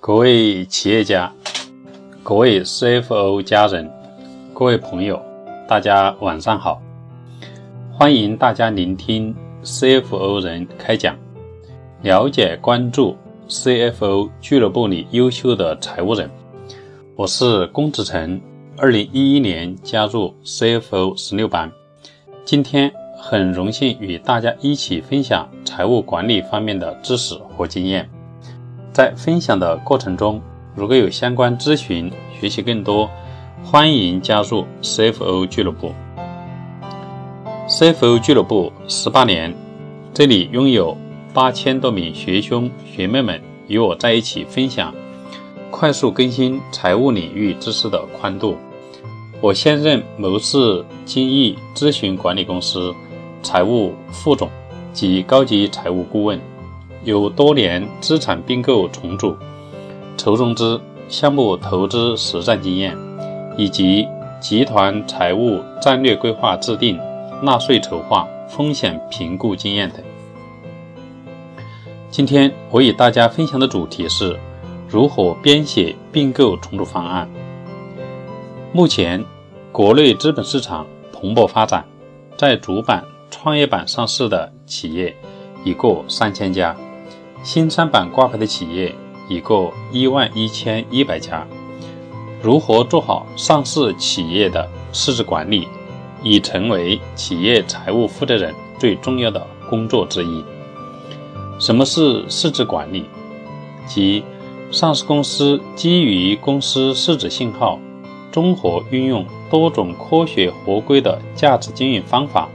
各位企业家、各位 CFO 家人、各位朋友，大家晚上好！欢迎大家聆听 CFO 人开讲，了解关注 CFO 俱乐部里优秀的财务人。我是龚子成，二零一一年加入 CFO 十六班，今天很荣幸与大家一起分享财务管理方面的知识和经验。在分享的过程中，如果有相关咨询、学习更多，欢迎加入 CFO 俱乐部。CFO 俱乐部十八年，这里拥有八千多名学兄学妹们与我在一起分享，快速更新财务领域知识的宽度。我现任谋士精益咨询管理公司财务副总及高级财务顾问。有多年资产并购重组、筹融资、项目投资实战经验，以及集团财务战略规划制定、纳税筹划、风险评估经验等。今天我与大家分享的主题是如何编写并购重组方案。目前，国内资本市场蓬勃发展，在主板、创业板上市的企业已过三千家。新三板挂牌的企业已过一万一千一百家。如何做好上市企业的市值管理，已成为企业财务负责人最重要的工作之一。什么是市值管理？即上市公司基于公司市值信号，综合运用多种科学合规的价值经营方法，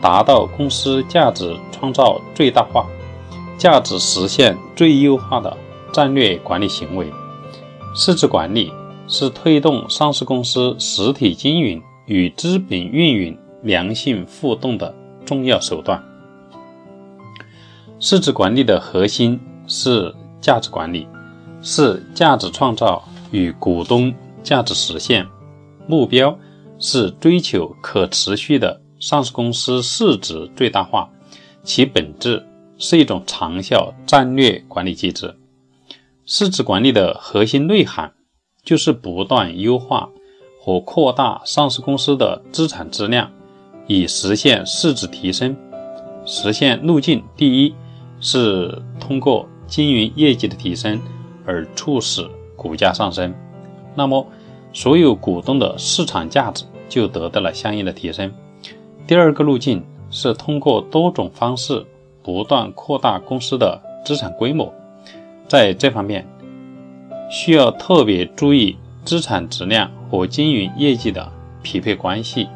达到公司价值创造最大化。价值实现最优化的战略管理行为，市值管理是推动上市公司实体经营与资本运营良性互动的重要手段。市值管理的核心是价值管理，是价值创造与股东价值实现，目标是追求可持续的上市公司市值最大化，其本质。是一种长效战略管理机制。市值管理的核心内涵就是不断优化和扩大上市公司的资产质量，以实现市值提升。实现路径第一是通过经营业绩的提升而促使股价上升，那么所有股东的市场价值就得到了相应的提升。第二个路径是通过多种方式。不断扩大公司的资产规模，在这方面需要特别注意资产质量和经营业绩的匹配关系，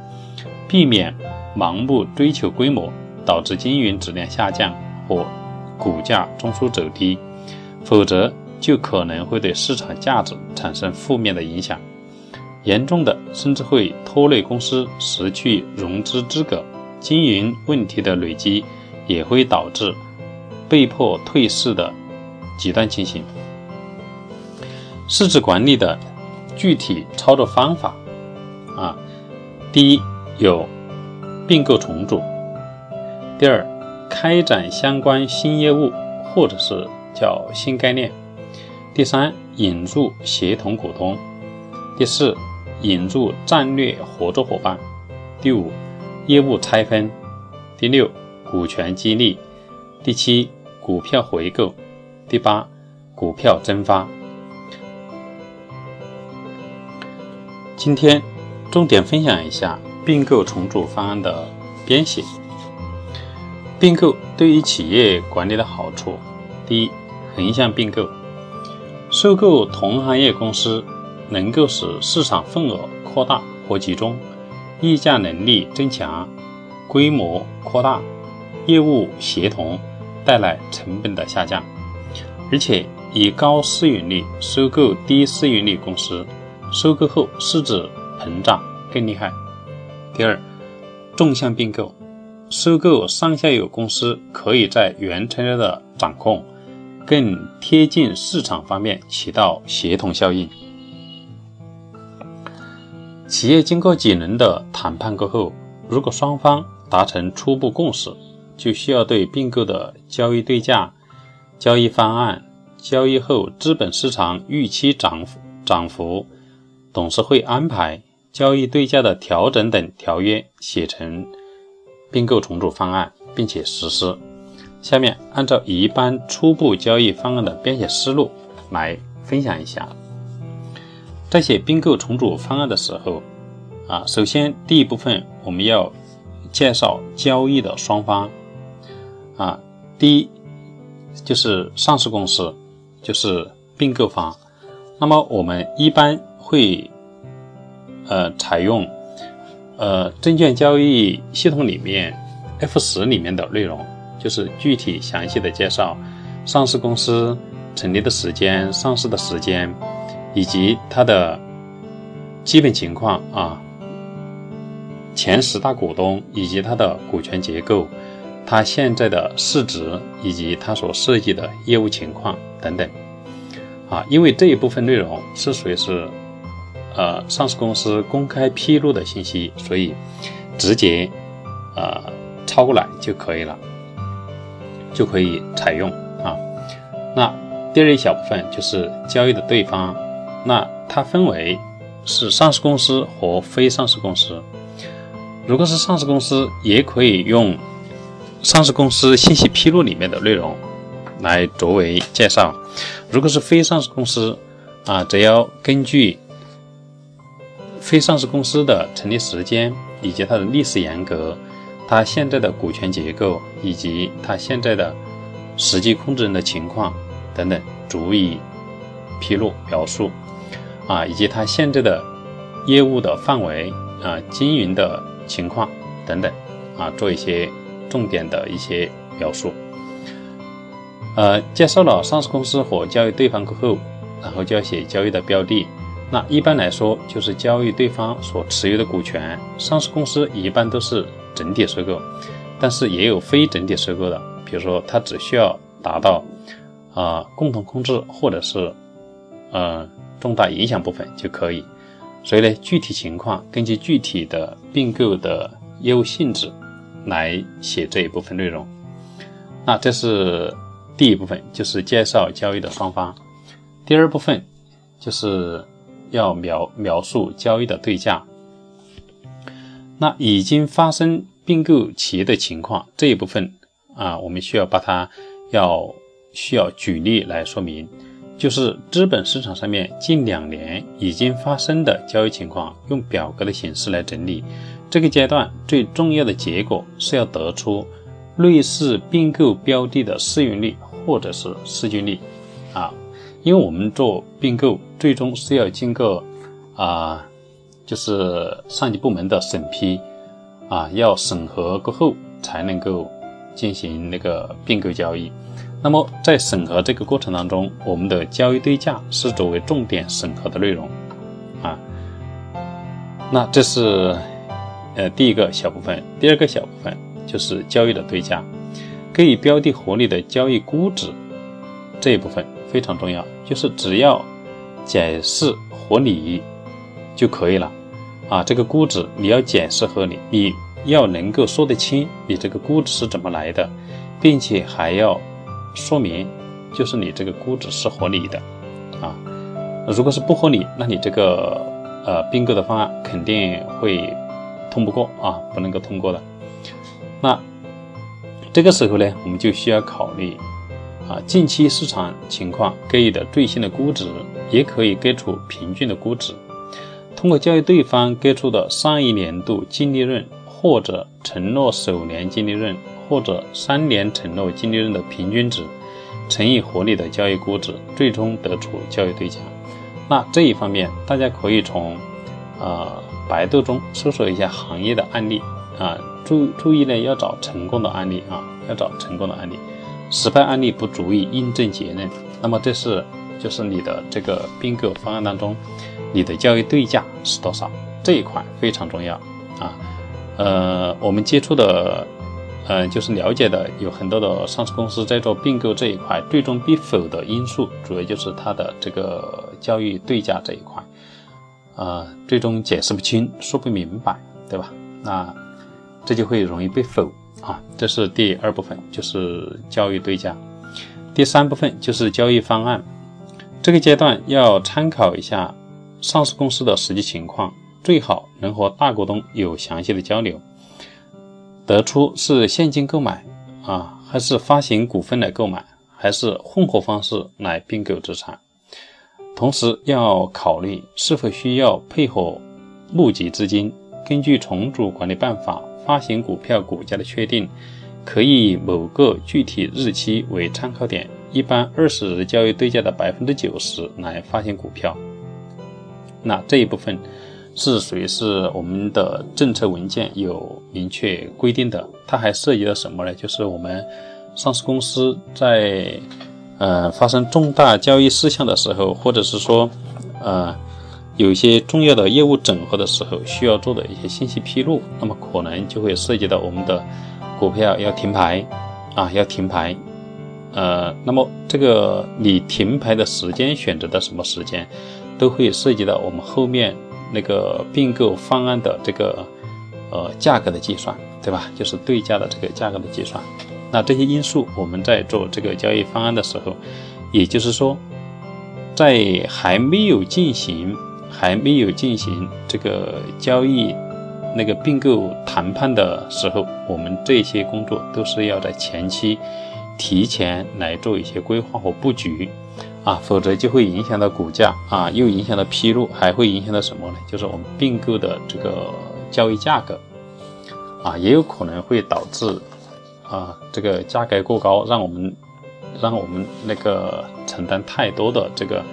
避免盲目追求规模导致经营质量下降或股价中枢走低，否则就可能会对市场价值产生负面的影响，严重的甚至会拖累公司失去融资资格，经营问题的累积。也会导致被迫退市的极端情形。市值管理的具体操作方法啊，第一有并购重组，第二开展相关新业务或者是叫新概念，第三引入协同股东，第四引入战略合作伙伴，第五业务拆分，第六。股权激励，第七，股票回购，第八，股票增发。今天重点分享一下并购重组方案的编写。并购对于企业管理的好处，第一，横向并购，收购同行业公司，能够使市场份额扩大和集中，议价能力增强，规模扩大。业务协同带来成本的下降，而且以高市盈率收购低市盈率公司，收购后市值膨胀更厉害。第二，纵向并购，收购上下游公司可以在原材料的掌控更贴近市场方面起到协同效应。企业经过几轮的谈判过后，如果双方达成初步共识。就需要对并购的交易对价、交易方案、交易后资本市场预期涨幅涨幅、董事会安排、交易对价的调整等条约写成并购重组方案，并且实施。下面按照一般初步交易方案的编写思路来分享一下。在写并购重组方案的时候，啊，首先第一部分我们要介绍交易的双方，啊，第一就是上市公司，就是并购方。那么我们一般会呃采用呃证券交易系统里面 F 十里面的内容，就是具体详细的介绍上市公司成立的时间、上市的时间以及它的基本情况啊。前十大股东以及它的股权结构，它现在的市值以及它所涉及的业务情况等等，啊，因为这一部分内容是属于是，呃，上市公司公开披露的信息，所以直接，呃，抄过来就可以了，就可以采用啊。那第二一小部分就是交易的对方，那它分为是上市公司和非上市公司。如果是上市公司，也可以用上市公司信息披露里面的内容来作为介绍。如果是非上市公司，啊，则要根据非上市公司的成立时间以及它的历史沿革、它现在的股权结构以及它现在的实际控制人的情况等等，逐一披露描述，啊，以及它现在的业务的范围啊，经营的。情况等等啊，做一些重点的一些描述。呃，介绍了上市公司和交易对方过后，然后就要写交易的标的。那一般来说，就是交易对方所持有的股权。上市公司一般都是整体收购，但是也有非整体收购的，比如说它只需要达到啊共同控制或者是呃重大影响部分就可以。所以呢，具体情况根据具体的并购的业务性质来写这一部分内容。那这是第一部分，就是介绍交易的双方。第二部分就是要描描述交易的对价。那已经发生并购企业的情况这一部分啊，我们需要把它要需要举例来说明。就是资本市场上面近两年已经发生的交易情况，用表格的形式来整理。这个阶段最重要的结果是要得出类似并购标的的市盈率或者是市净率啊，因为我们做并购最终是要经过啊，就是上级部门的审批啊，要审核过后才能够进行那个并购交易。那么在审核这个过程当中，我们的交易对价是作为重点审核的内容，啊，那这是呃第一个小部分，第二个小部分就是交易的对价，给予标的合理的交易估值这一部分非常重要，就是只要解释合理就可以了，啊，这个估值你要解释合理，你要能够说得清你这个估值是怎么来的，并且还要。说明就是你这个估值是合理的啊，如果是不合理，那你这个呃并购的方案肯定会通不过啊，不能够通过的。那这个时候呢，我们就需要考虑啊近期市场情况给予的最新的估值，也可以给出平均的估值，通过交易对方给出的上一年度净利润或者承诺首年净利润。或者三年承诺净利润的平均值乘以合理的交易估值，最终得出交易对价。那这一方面，大家可以从呃百度中搜索一下行业的案例啊，注注意呢要找成功的案例啊，要找成功的案例，失败案例不足以印证结论。那么这是就是你的这个并购方案当中，你的交易对价是多少？这一块非常重要啊。呃，我们接触的。嗯，就是了解的有很多的上市公司在做并购这一块，最终必否的因素，主要就是它的这个交易对价这一块，啊，最终解释不清，说不明白，对吧？那这就会容易被否啊。这是第二部分，就是交易对价。第三部分就是交易方案，这个阶段要参考一下上市公司的实际情况，最好能和大股东有详细的交流，得出是现金购买啊，还是发行股份来购买，还是混合方式来并购资产。同时要考虑是否需要配合募集资金，根据重组管理办法发行股票股价的确定，可以以某个具体日期为参考点，一般二十日交易对价的百分之九十来发行股票。那这一部分是属于是我们的政策文件有明确规定的，它还涉及到什么呢？就是我们上市公司在。呃，发生重大交易事项的时候，或者是说，呃，有一些重要的业务整合的时候，需要做的一些信息披露，那么可能就会涉及到我们的股票要停牌，啊，要停牌，呃，那么这个你停牌的时间选择的什么时间，都会涉及到我们后面那个并购方案的这个呃价格的计算，对吧？就是对价的这个价格的计算。那这些因素，我们在做这个交易方案的时候，也就是说，在还没有进行、还没有进行这个交易那个并购谈判的时候，我们这些工作都是要在前期提前来做一些规划和布局啊，否则就会影响到股价啊，又影响到披露，还会影响到什么呢？就是我们并购的这个交易价格啊，也有可能会导致。啊，这个价格过高，让我们让我们那个承担太多的这个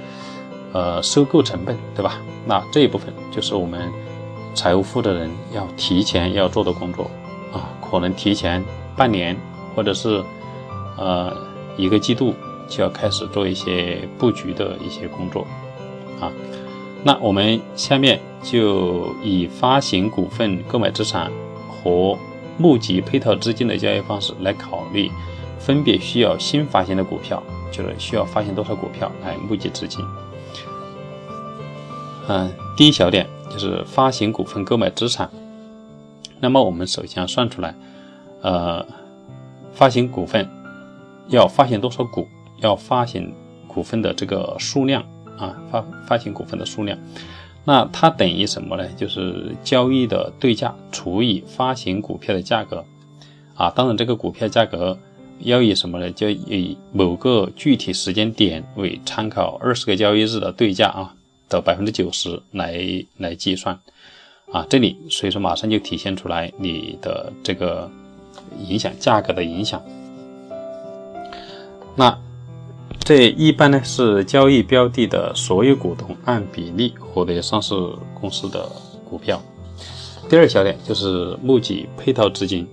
呃收购成本，对吧？那这一部分就是我们财务负责人要提前要做的工作啊，可能提前半年或者是呃一个季度就要开始做一些布局的一些工作啊。那我们下面就以发行股份购买资产和。募集配套资金的交易方式来考虑，分别需要新发行的股票，就是需要发行多少股票来募集资金。嗯，第一小点就是发行股份购买资产。那么我们首先要算出来，呃，发行股份要发行多少股，要发行股份的这个数量啊，发发行股份的数量。那它等于什么呢？就是交易的对价除以发行股票的价格，啊，当然这个股票价格要以什么呢？就以某个具体时间点为参考，二十个交易日的对价啊的百分之九十来来计算，啊，这里所以说马上就体现出来你的这个影响价格的影响，那。这一般呢是交易标的的所有股东按比例获得上市公司的股票。第二小点就是募集配套资金，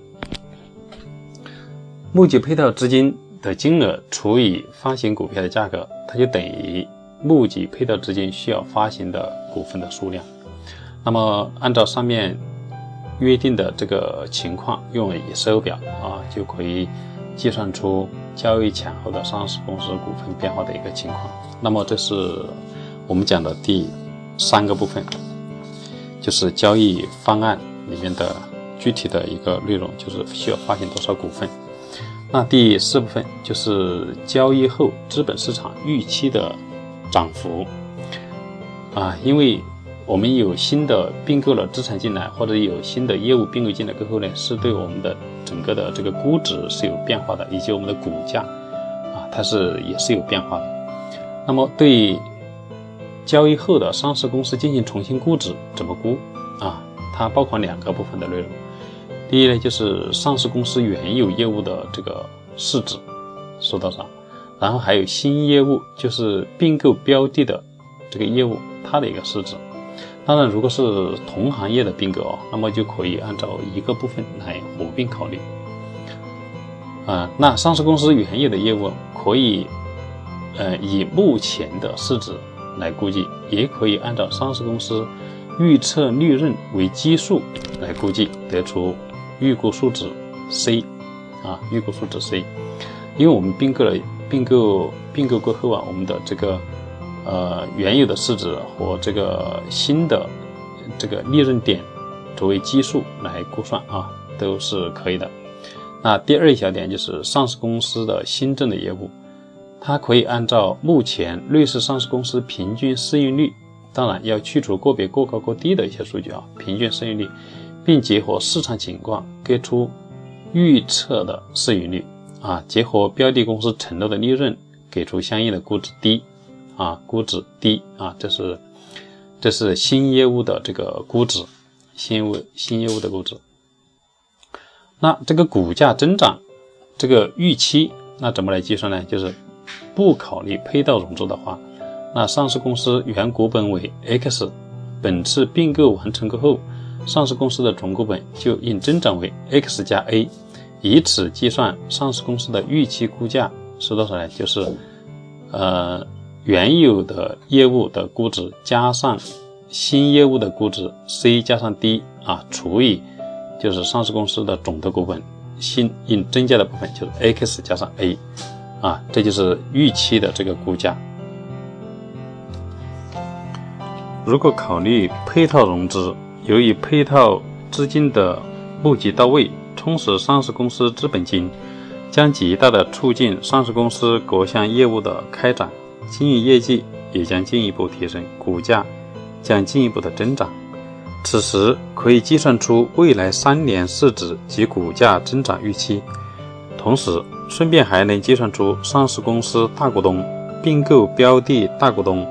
募集配套资金的金额除以发行股票的价格，它就等于募集配套资金需要发行的股份的数量。那么按照上面约定的这个情况，用 Excel 表啊就可以计算出。交易前后的上市公司股份变化的一个情况，那么这是我们讲的第三个部分，就是交易方案里面的具体的一个内容，就是需要发行多少股份。那第四部分就是交易后资本市场预期的涨幅啊，因为。我们有新的并购了资产进来，或者有新的业务并购进来过后呢，是对我们的整个的这个估值是有变化的，以及我们的股价啊，它是也是有变化的。那么对交易后的上市公司进行重新估值，怎么估啊？它包括两个部分的内容。第一呢，就是上市公司原有业务的这个市值是多少，然后还有新业务，就是并购标的的这个业务它的一个市值。当然，如果是同行业的并购啊，那么就可以按照一个部分来合并考虑。啊，那上市公司原有的业务可以，呃，以目前的市值来估计，也可以按照上市公司预测利润为基数来估计，得出预估数值 C，啊，预估数值 C。因为我们并购了，并购并购过后啊，我们的这个。呃，原有的市值和这个新的这个利润点作为基数来估算啊，都是可以的。那第二一小点就是上市公司的新增的业务，它可以按照目前类似上市公司平均市盈率，当然要去除个别过高过低的一些数据啊，平均市盈率，并结合市场情况给出预测的市盈率啊，结合标的公司承诺的利润，给出相应的估值低啊，估值低啊，这是这是新业务的这个估值，新业务新业务的估值。那这个股价增长这个预期，那怎么来计算呢？就是不考虑配套融资的话，那上市公司原股本为 X，本次并购完成过后，上市公司的总股本就应增长为 X 加 A，以此计算上市公司的预期股价是多少呢？就是，呃，原有的业务的估值加上新业务的估值 C 加上 D 啊，除以就是上市公司的总的股本新应增加的部分就是 X 加上 A。啊，这就是预期的这个估价。如果考虑配套融资，由于配套资金的募集到位，充实上市公司资本金，将极大的促进上市公司各项业务的开展，经营业绩也将进一步提升，股价将进一步的增长。此时可以计算出未来三年市值及股价增长预期，同时。顺便还能计算出上市公司大股东并购标的大股东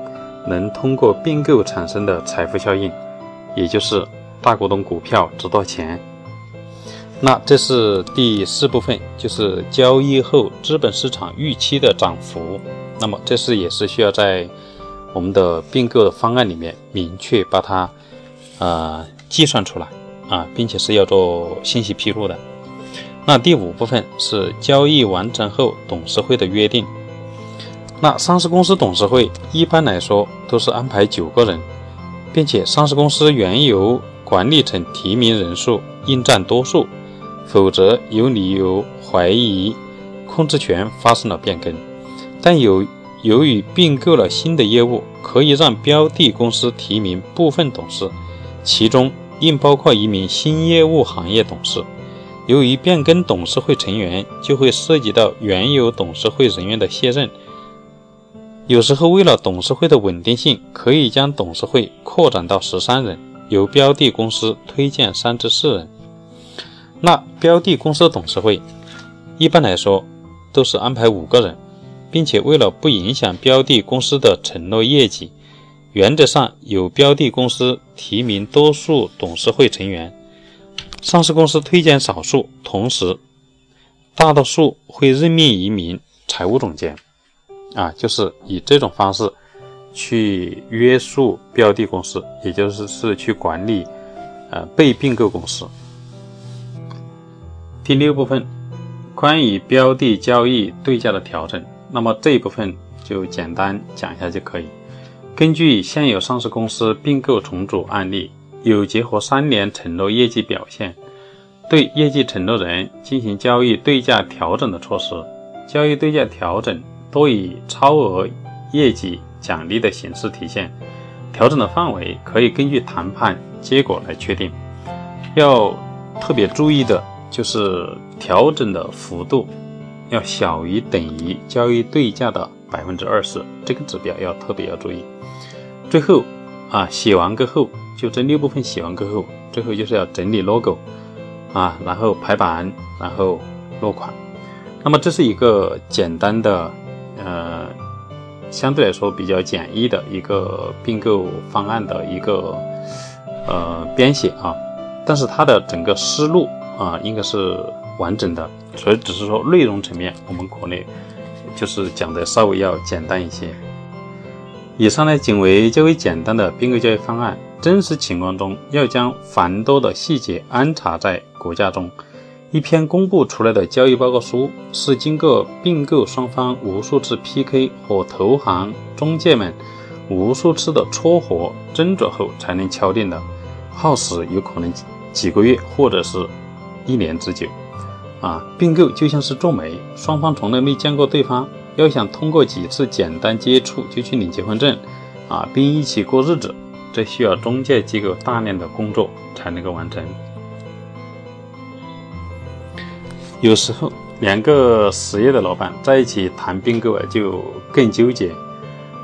能通过并购产生的财富效应，也就是大股东股票值多少钱。那这是第四部分，就是交易后资本市场预期的涨幅。那么这是也是需要在我们的并购的方案里面明确把它呃计算出来啊，并且是要做信息披露的。那第五部分是交易完成后董事会的约定。那上市公司董事会一般来说都是安排九个人，并且上市公司原有管理层提名人数应占多数，否则有理由怀疑控制权发生了变更。但有由于并购了新的业务，可以让标的公司提名部分董事，其中应包括一名新业务行业董事。由于变更董事会成员，就会涉及到原有董事会人员的卸任。有时候，为了董事会的稳定性，可以将董事会扩展到十三人，由标的公司推荐三至四人。那标的公司董事会一般来说都是安排五个人，并且为了不影响标的公司的承诺业绩，原则上由标的公司提名多数董事会成员。上市公司推荐少数，同时大多数会任命一名财务总监，啊，就是以这种方式去约束标的公司，也就是是去管理呃被并购公司。第六部分关于标的交易对价的调整，那么这一部分就简单讲一下就可以。根据现有上市公司并购重组案例。有结合三年承诺业绩表现，对业绩承诺人进行交易对价调整的措施。交易对价调整多以超额业绩奖励的形式体现，调整的范围可以根据谈判结果来确定。要特别注意的就是调整的幅度要小于等于交易对价的百分之二十，这个指标要特别要注意。最后啊，写完过后。就这六部分写完过后，最后就是要整理 logo 啊，然后排版，然后落款。那么这是一个简单的，呃，相对来说比较简易的一个并购方案的一个呃编写啊。但是它的整个思路啊，应该是完整的，所以只是说内容层面，我们国内就是讲的稍微要简单一些。以上呢，仅为较为简单的并购交易方案。真实情况中，要将繁多的细节安插在股价中。一篇公布出来的交易报告书，是经过并购双方无数次 PK 和投行中介们无数次的撮合斟酌后才能敲定的，耗时有可能几个月或者是一年之久。啊，并购就像是做媒，双方从来没见过对方，要想通过几次简单接触就去领结婚证，啊，并一起过日子。这需要中介机构大量的工作才能够完成。有时候两个实业的老板在一起谈并购啊，就更纠结。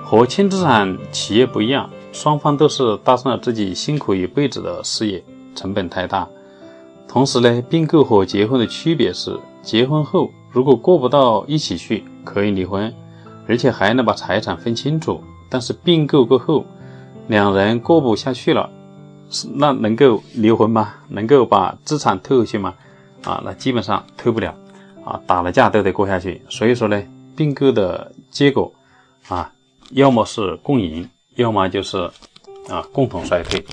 和轻资产企业不一样，双方都是搭上了自己辛苦一辈子的事业，成本太大。同时呢，并购和结婚的区别是，结婚后如果过不到一起去，可以离婚，而且还能把财产分清楚。但是并购过后，两人过不下去了，那能够离婚吗？能够把资产退回去吗？啊，那基本上退不了，啊，打了架都得过下去。所以说呢，并购的结果啊，要么是共赢，要么就是啊共同衰退。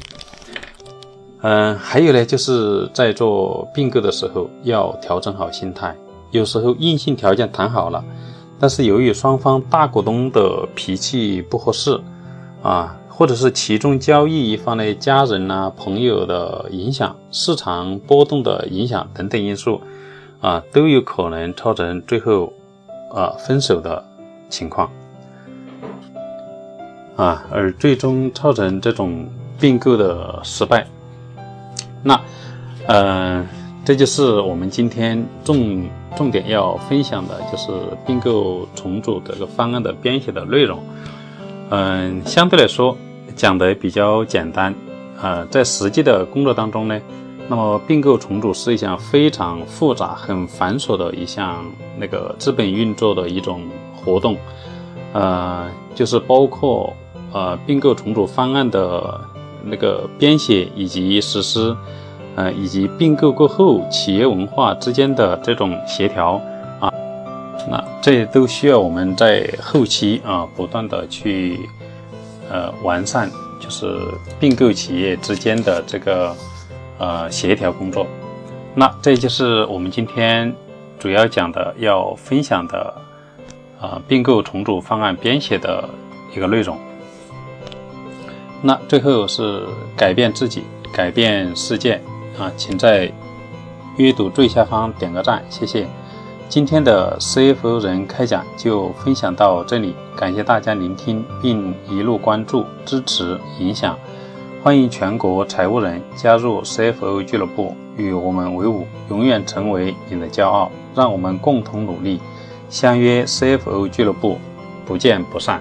嗯，还有呢，就是在做并购的时候要调整好心态。有时候硬性条件谈好了，但是由于双方大股东的脾气不合适，啊，或者是其中交易一方的家人呐、朋友的影响、市场波动的影响等等因素，啊，都有可能造成最后啊分手的情况，啊，而最终造成这种并购的失败。那，嗯，这就是我们今天重重点要分享的，就是并购重组这个方案的编写的内容。嗯，相对来说讲的比较简单，呃，在实际的工作当中呢，那么并购重组是一项非常复杂、很繁琐的一项那个资本运作的一种活动，呃，就是包括呃并购重组方案的。那个编写以及实施，呃，以及并购过后企业文化之间的这种协调啊，那这都需要我们在后期啊不断的去呃完善，就是并购企业之间的这个呃协调工作。那这就是我们今天主要讲的要分享的啊并购重组方案编写的一个内容。那最后是改变自己，改变世界啊！请在阅读最下方点个赞，谢谢。今天的 CFO 人开讲就分享到这里，感谢大家聆听并一路关注、支持、影响。欢迎全国财务人加入 CFO 俱乐部，与我们为伍，永远成为你的骄傲。让我们共同努力，相约 CFO 俱乐部，不见不散。